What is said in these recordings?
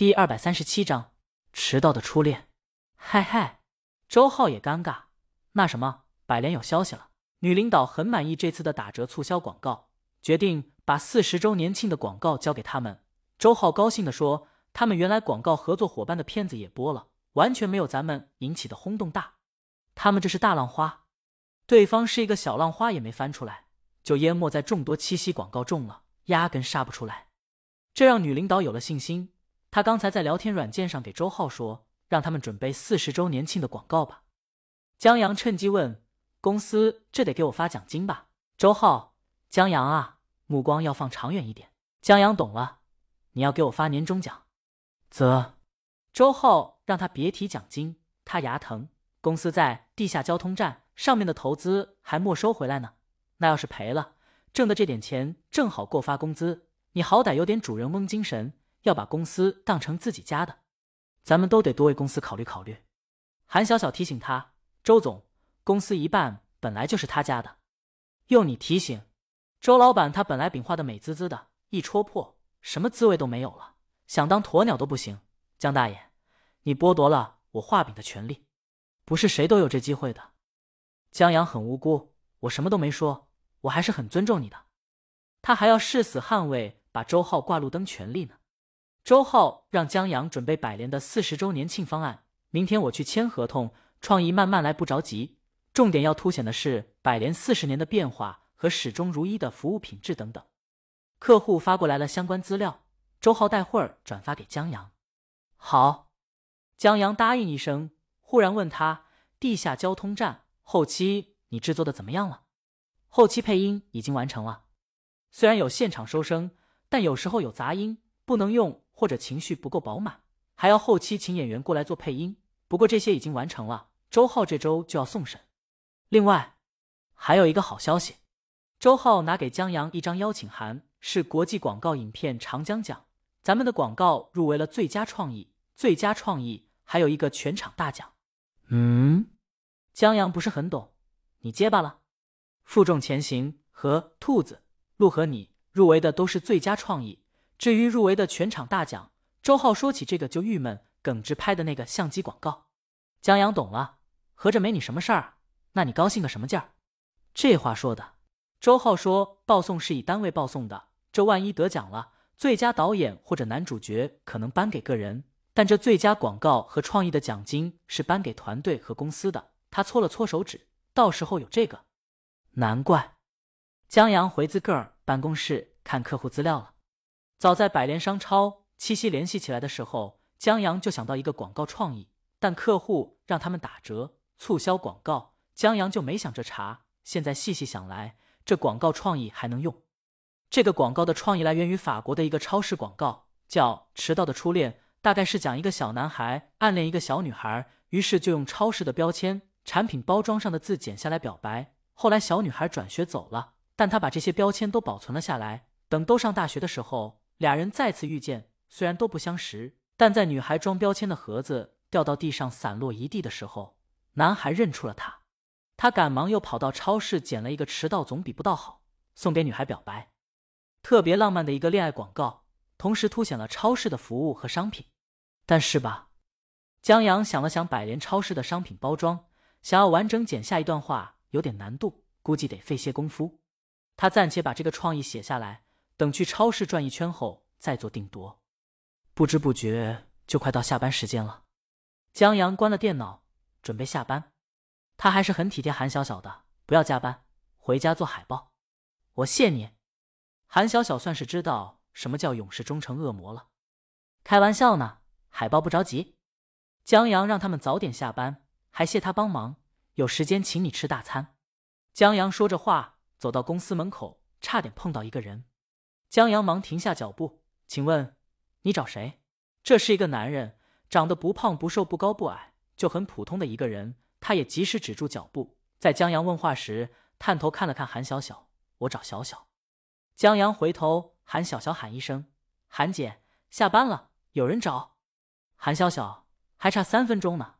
第二百三十七章迟到的初恋。嗨嗨，周浩也尴尬。那什么，百联有消息了，女领导很满意这次的打折促销广告，决定把四十周年庆的广告交给他们。周浩高兴地说：“他们原来广告合作伙伴的片子也播了，完全没有咱们引起的轰动大。他们这是大浪花，对方是一个小浪花也没翻出来，就淹没在众多七夕广告中了，压根杀不出来。这让女领导有了信心。他刚才在聊天软件上给周浩说，让他们准备四十周年庆的广告吧。江阳趁机问：“公司这得给我发奖金吧？”周浩、江阳啊，目光要放长远一点。江阳懂了，你要给我发年终奖。啧，周浩让他别提奖金，他牙疼。公司在地下交通站上面的投资还没收回来呢，那要是赔了，挣的这点钱正好够发工资。你好歹有点主人翁精神，要把公司当成自己家的，咱们都得多为公司考虑考虑。韩小小提醒他：“周总，公司一半本来就是他家的。”用你提醒，周老板他本来饼画的美滋滋的，一戳破，什么滋味都没有了，想当鸵鸟都不行。江大爷，你剥夺了我画饼的权利，不是谁都有这机会的。江阳很无辜，我什么都没说，我还是很尊重你的。他还要誓死捍卫。把周浩挂路灯权利呢？周浩让江阳准备百联的四十周年庆方案，明天我去签合同。创意慢慢来，不着急。重点要凸显的是百联四十年的变化和始终如一的服务品质等等。客户发过来了相关资料，周浩待会儿转发给江阳。好，江阳答应一声，忽然问他：地下交通站后期你制作的怎么样了？后期配音已经完成了，虽然有现场收声。但有时候有杂音不能用，或者情绪不够饱满，还要后期请演员过来做配音。不过这些已经完成了，周浩这周就要送审。另外，还有一个好消息，周浩拿给江阳一张邀请函，是国际广告影片长江奖，咱们的广告入围了最佳创意，最佳创意还有一个全场大奖。嗯，江阳不是很懂，你结巴了。负重前行和兔子鹿和你。入围的都是最佳创意，至于入围的全场大奖，周浩说起这个就郁闷。耿直拍的那个相机广告，江阳懂了，合着没你什么事儿？那你高兴个什么劲儿？这话说的，周浩说报送是以单位报送的，这万一得奖了，最佳导演或者男主角可能颁给个人，但这最佳广告和创意的奖金是颁给团队和公司的。他搓了搓手指，到时候有这个，难怪。江阳回自个儿办公室。看客户资料了。早在百联商超七夕联系起来的时候，江阳就想到一个广告创意，但客户让他们打折促销广告，江阳就没想着查。现在细细想来，这广告创意还能用。这个广告的创意来源于法国的一个超市广告，叫《迟到的初恋》，大概是讲一个小男孩暗恋一个小女孩，于是就用超市的标签、产品包装上的字剪下来表白。后来小女孩转学走了，但他把这些标签都保存了下来。等都上大学的时候，俩人再次遇见，虽然都不相识，但在女孩装标签的盒子掉到地上散落一地的时候，男孩认出了她。他赶忙又跑到超市捡了一个迟到总比不到好，送给女孩表白。特别浪漫的一个恋爱广告，同时凸显了超市的服务和商品。但是吧，江阳想了想百联超市的商品包装，想要完整剪下一段话有点难度，估计得费些功夫。他暂且把这个创意写下来。等去超市转一圈后再做定夺，不知不觉就快到下班时间了。江阳关了电脑，准备下班。他还是很体贴韩小小的，不要加班，回家做海报。我谢你。韩小小算是知道什么叫永世忠诚恶魔了。开玩笑呢，海报不着急。江阳让他们早点下班，还谢他帮忙，有时间请你吃大餐。江阳说着话，走到公司门口，差点碰到一个人。江阳忙停下脚步，请问你找谁？这是一个男人，长得不胖不瘦不高不矮，就很普通的一个人。他也及时止住脚步，在江阳问话时，探头看了看韩小小。我找小小。江阳回头，喊小小喊一声：“韩姐，下班了，有人找。”韩小小还差三分钟呢，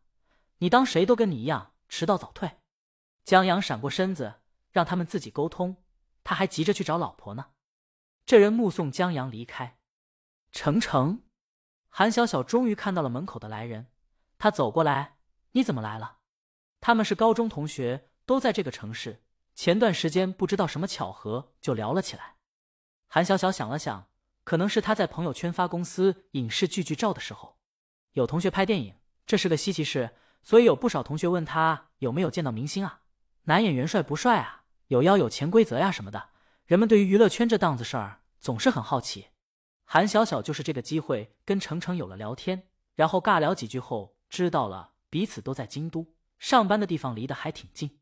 你当谁都跟你一样迟到早退？江阳闪过身子，让他们自己沟通，他还急着去找老婆呢。这人目送江阳离开，程程，韩小小终于看到了门口的来人，他走过来：“你怎么来了？”他们是高中同学，都在这个城市。前段时间不知道什么巧合就聊了起来。韩小小想了想，可能是他在朋友圈发公司影视剧剧照的时候，有同学拍电影，这是个稀奇事，所以有不少同学问他有没有见到明星啊，男演员帅不帅啊，有腰有潜规则呀什么的。人们对于娱乐圈这档子事儿总是很好奇。韩小小就是这个机会跟程程有了聊天，然后尬聊几句后，知道了彼此都在京都，上班的地方离得还挺近，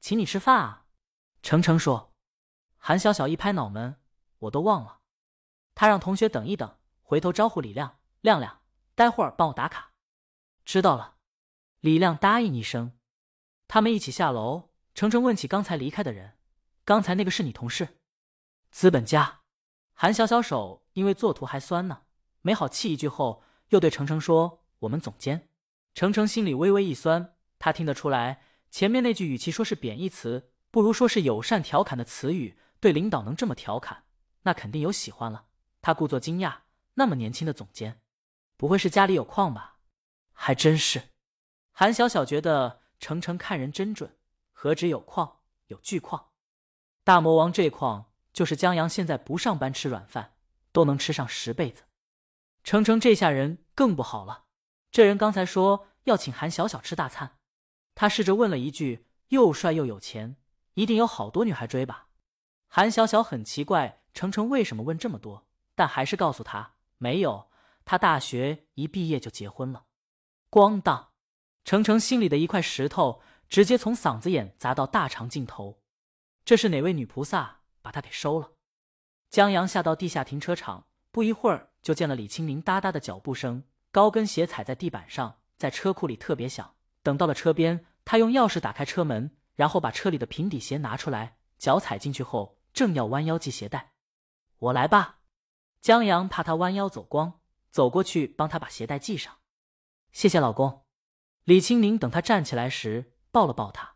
请你吃饭啊。程程说。韩小小一拍脑门，我都忘了。他让同学等一等，回头招呼李亮，亮亮，待会儿帮我打卡。知道了。李亮答应一声。他们一起下楼，程程问起刚才离开的人，刚才那个是你同事？资本家。韩小小手因为作图还酸呢，没好气一句后，又对程程说：“我们总监。”程程心里微微一酸，他听得出来，前面那句与其说是贬义词，不如说是友善调侃的词语。对领导能这么调侃，那肯定有喜欢了。他故作惊讶，那么年轻的总监，不会是家里有矿吧？还真是。韩小小觉得程程看人真准，何止有矿，有巨矿。大魔王这矿。就是江阳现在不上班吃软饭，都能吃上十辈子。程程这下人更不好了，这人刚才说要请韩小小吃大餐，他试着问了一句：“又帅又有钱，一定有好多女孩追吧？”韩小小很奇怪程程为什么问这么多，但还是告诉他没有，他大学一毕业就结婚了。咣当，程程心里的一块石头直接从嗓子眼砸到大肠尽头，这是哪位女菩萨？把他给收了。江阳下到地下停车场，不一会儿就见了李青明哒哒的脚步声，高跟鞋踩在地板上，在车库里特别响。等到了车边，他用钥匙打开车门，然后把车里的平底鞋拿出来，脚踩进去后，正要弯腰系鞋带。我来吧。江阳怕他弯腰走光，走过去帮他把鞋带系上。谢谢老公。李青明等他站起来时，抱了抱他。